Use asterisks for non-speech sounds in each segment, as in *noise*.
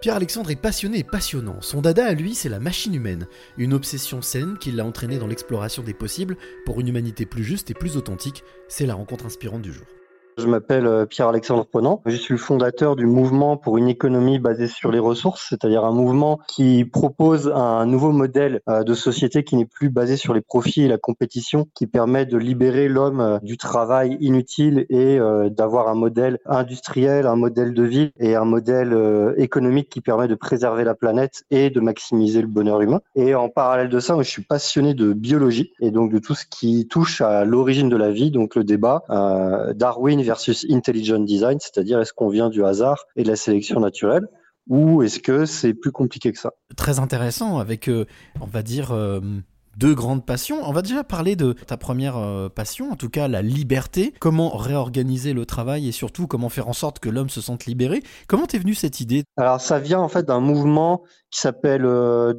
Pierre-Alexandre est passionné et passionnant. Son dada à lui, c'est la machine humaine, une obsession saine qui l'a entraîné dans l'exploration des possibles pour une humanité plus juste et plus authentique. C'est la rencontre inspirante du jour. Je m'appelle euh, Pierre-Alexandre Ponant. Je suis le fondateur du mouvement pour une économie basée sur les ressources, c'est-à-dire un mouvement qui propose un nouveau modèle euh, de société qui n'est plus basé sur les profits et la compétition, qui permet de libérer l'homme euh, du travail inutile et d'avoir un modèle industriel, un modèle de vie et un modèle économique qui permet de préserver la planète et de maximiser le bonheur humain. Et en parallèle de ça, je suis passionné de biologie et donc de tout ce qui touche à l'origine de la vie, donc le débat Darwin versus intelligent design, c'est-à-dire est-ce qu'on vient du hasard et de la sélection naturelle ou est-ce que c'est plus compliqué que ça? Très intéressant avec, euh, on va dire, euh, deux grandes passions. On va déjà parler de ta première euh, passion, en tout cas la liberté. Comment réorganiser le travail et surtout comment faire en sorte que l'homme se sente libéré? Comment t'es venue cette idée? Alors ça vient en fait d'un mouvement qui s'appelle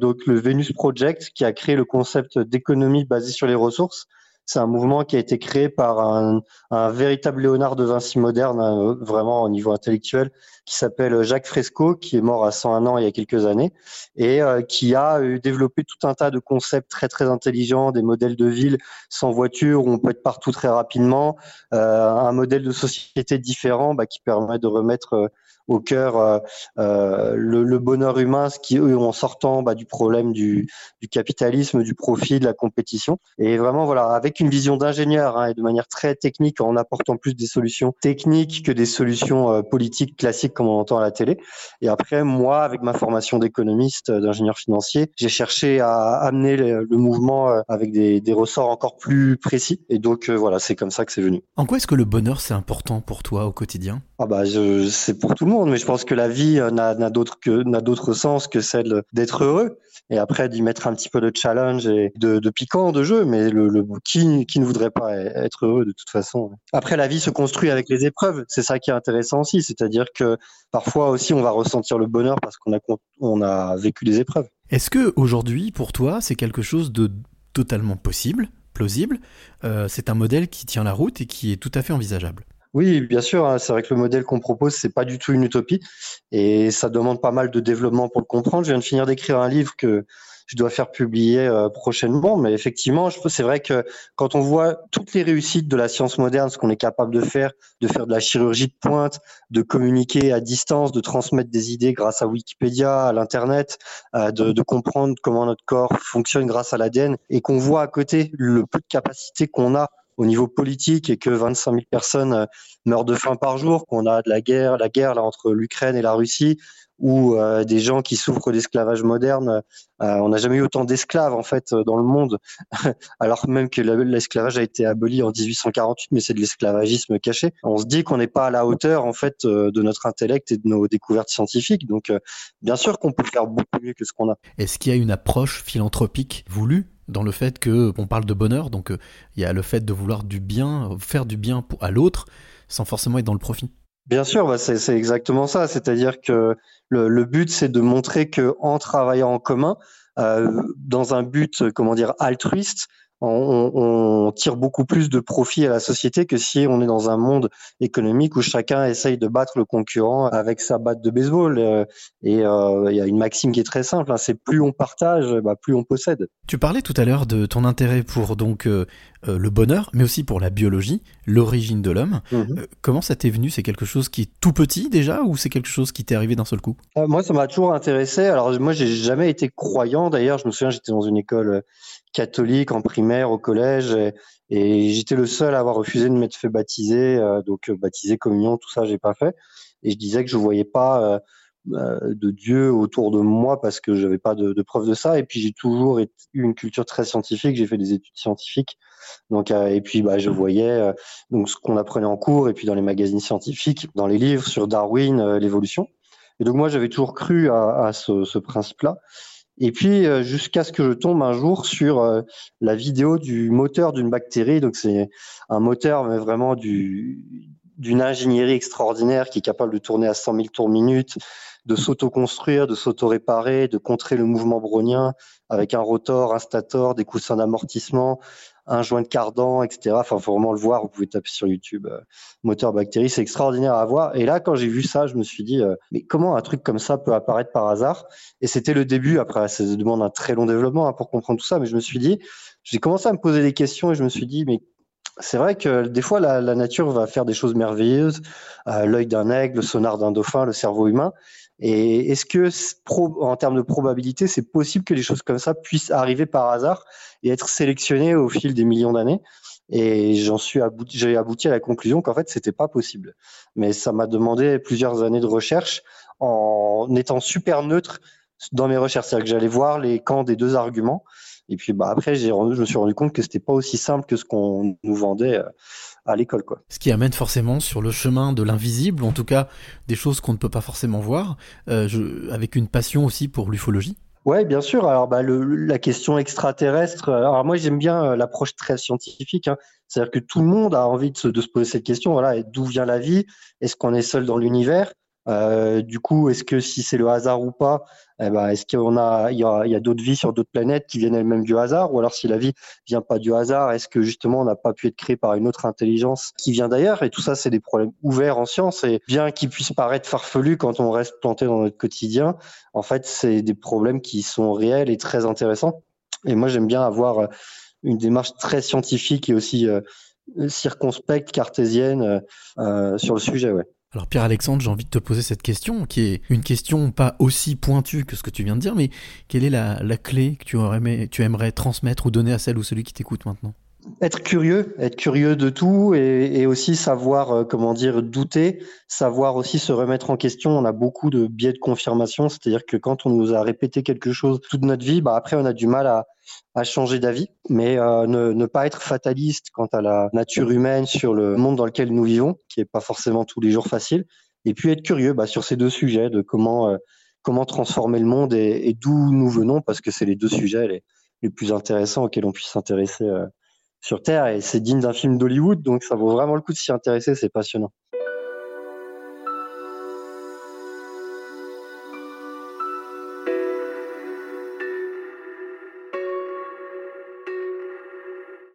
donc le Venus Project, qui a créé le concept d'économie basée sur les ressources. C'est un mouvement qui a été créé par un, véritable Léonard de Vinci moderne, hein, vraiment au niveau intellectuel, qui s'appelle Jacques Fresco, qui est mort à 101 ans il y a quelques années, et euh, qui a développé tout un tas de concepts très très intelligents, des modèles de ville sans voiture où on peut être partout très rapidement, euh, un modèle de société différent bah, qui permet de remettre euh, au cœur euh, euh, le, bonheur humain, ce qui en sortant bah, du problème du, capitalisme, du profit, de la compétition. Et vraiment, voilà, avec une vision d'ingénieur hein, et de manière très technique, en apportant plus des solutions techniques que des solutions euh, politiques classiques comme on entend à la télé. Et après, moi, avec ma formation d'économiste, d'ingénieur financier, j'ai cherché à amener le, mouvement avec des, ressorts encore plus précis. Et donc, voilà, c'est comme ça que c'est venu. En quoi est-ce que le bonheur, c'est important pour toi au quotidien? Ah bah, c'est pour tout le monde, mais je pense que la vie euh, n'a d'autre que n'a d'autre sens que celle d'être heureux. Et après d'y mettre un petit peu de challenge et de, piquant de jeu, mais le, qui ne voudrait pas être heureux de toute façon. Après la vie se construit avec les épreuves, c'est ça qui est intéressant aussi, c'est-à-dire que parfois aussi on va ressentir le bonheur parce qu'on a on a vécu des épreuves. Est-ce que aujourd'hui pour toi c'est quelque chose de totalement possible, plausible? Euh, C'est un modèle qui tient la route et qui est tout à fait envisageable. Oui, bien sûr. Hein, c'est vrai que le modèle qu'on propose, c'est pas du tout une utopie, et ça demande pas mal de développement pour le comprendre. Je viens de finir d'écrire un livre que je dois faire publier euh, prochainement, mais effectivement, c'est vrai que quand on voit toutes les réussites de la science moderne, ce qu'on est capable de faire, de faire de la chirurgie de pointe, de communiquer à distance, de transmettre des idées grâce à Wikipédia, à l'internet, euh, de, de comprendre comment notre corps fonctionne grâce à l'ADN, et qu'on voit à côté le peu de capacité qu'on a au niveau politique et que 25 000 personnes euh, meurent de faim par jour, qu'on a de la guerre, la guerre là entre l'Ukraine et la Russie, ou euh, des gens qui souffrent d'esclavage moderne. Euh, on n'a jamais eu autant d'esclaves en fait dans le monde, *laughs* alors même que l'esclavage a été aboli en 1848, mais c'est de l'esclavagisme caché. On se dit qu'on n'est pas à la hauteur en fait de notre intellect et de nos découvertes scientifiques. Donc, bien sûr qu'on peut faire beaucoup mieux que ce qu'on a. Est-ce qu'il y a une approche philanthropique voulue? Dans le fait que on parle de bonheur, donc euh, il y a le fait de vouloir du bien, faire du bien à l'autre, sans forcément être dans le profit. Bien sûr, bah, c'est exactement ça. C'est-à-dire que le, but, c'est de montrer que en travaillant en commun, euh, dans un but, comment dire, altruiste, on, tire beaucoup plus de profit à la société que si on est dans un monde économique où chacun essaye de battre le concurrent avec sa batte de baseball. Euh, et euh, il y a une maxime qui est très simple, hein, c'est plus on partage, bah, plus on possède. Tu parlais tout à l'heure de ton intérêt pour donc euh, le bonheur, mais aussi pour la biologie, l'origine de l'homme. Mhm. comment ça t'est venu? C'est quelque chose qui est tout petit déjà ou c'est quelque chose qui t'est arrivé d'un seul coup? Moi, ça m'a toujours intéressé. Alors moi, j'ai jamais été croyant. D'ailleurs, je me souviens, j'étais dans une école catholique en primaire, au collège, et, j'étais le seul à avoir refusé de m'être fait baptiser, euh, donc euh, baptiser, communion, tout ça, j'ai pas fait. Et je disais que je voyais pas euh, de Dieu autour de moi parce que j'avais pas de, de preuve de ça. Et puis j'ai toujours eu une culture très scientifique. J'ai fait des études scientifiques. Donc et puis bah je voyais donc ce qu'on apprenait en cours et puis dans les magazines scientifiques, dans les livres sur Darwin, l'évolution. Et donc moi j'avais toujours cru à, à ce, ce principe-là. Et puis euh, jusqu'à ce que je tombe un jour sur euh, la vidéo du moteur d'une bactérie. Donc c'est un moteur mais vraiment du, d'une ingénierie extraordinaire qui est capable de tourner à 100 000 tours minute, de s'auto-construire, de s'auto-réparer, de contrer le mouvement brownien avec un rotor, un stator, des coussins d'amortissement, un joint de cardan, etc. Enfin, faut vraiment le voir. Vous pouvez taper sur YouTube euh, moteur bactérie, c'est extraordinaire à voir. Et là, quand j'ai vu ça, je me suis dit, euh, mais comment un truc comme ça peut apparaître par hasard? Et c'était le début. Après, ça demande un très long développement hein, pour comprendre tout ça, mais je me suis dit, j'ai commencé à me poser des questions et je me suis dit, mais c'est vrai que des fois, la, nature va faire des choses merveilleuses. Euh, L'œil d'un aigle, le sonar d'un dauphin, le cerveau humain. Et est-ce que, en termes de probabilité, c'est possible que les choses comme ça puissent arriver par hasard et être sélectionnées au fil des millions d'années? Et j'en suis abouti, j'ai abouti à la conclusion qu'en fait, c'était pas possible. Mais ça m'a demandé plusieurs années de recherche en étant super neutre dans mes recherches. C'est-à-dire que j'allais voir les camps des deux arguments et puis bah, après, j'ai je me suis rendu compte que c'était pas aussi simple que ce qu'on nous vendait euh, à l'école. Quoi. Ce qui amène forcément sur le chemin de l'invisible, en tout cas des choses qu'on ne peut pas forcément voir, euh, je, avec une passion aussi pour l'ufologie. Ouais, bien sûr. Alors, bah, le, la question extraterrestre. Euh, alors, moi, j'aime bien l'approche très scientifique. Hein. C'est-à-dire que tout le monde a envie de se, de se poser cette question. Voilà, d'où vient la vie? Est-ce qu'on est seul dans l'univers? Euh, du coup, est-ce que si c'est le hasard ou pas, eh ben, est-ce qu'on a, il y a, a d'autres vies sur d'autres planètes qui viennent elles-mêmes du hasard, ou alors si la vie vient pas du hasard, est-ce que justement on n'a pas pu être créé par une autre intelligence qui vient d'ailleurs? Et tout ça, c'est des problèmes ouverts en science, et bien qu'ils puissent paraître farfelus quand on reste planté dans notre quotidien, en fait, c'est des problèmes qui sont réels et très intéressants. Et moi, j'aime bien avoir une démarche très scientifique et aussi euh, circonspecte, cartésienne euh, sur le sujet, ouais. Alors Pierre-Alexandre, j'ai envie de te poser cette question, qui est une question pas aussi pointue que ce que tu viens de dire, mais quelle est la, clé que tu, aimerais transmettre ou donner à celle ou celui qui t'écoute maintenant? Être curieux, être curieux de tout et, aussi savoir, euh, comment dire, douter, savoir aussi se remettre en question. On a beaucoup de biais de confirmation, c'est-à-dire que quand on nous a répété quelque chose toute notre vie, bah après on a du mal à, changer d'avis, mais euh, ne, pas être fataliste quant à la nature humaine sur le monde dans lequel nous vivons, qui est pas forcément tous les jours facile, et puis être curieux bah, sur ces deux sujets de comment euh, transformer le monde et, d'où nous venons, parce que c'est les deux sujets les plus intéressants auxquels on puisse s'intéresser sur Terre et c'est digne d'un film d'Hollywood, donc ça vaut vraiment le coup de s'y intéresser, c'est passionnant.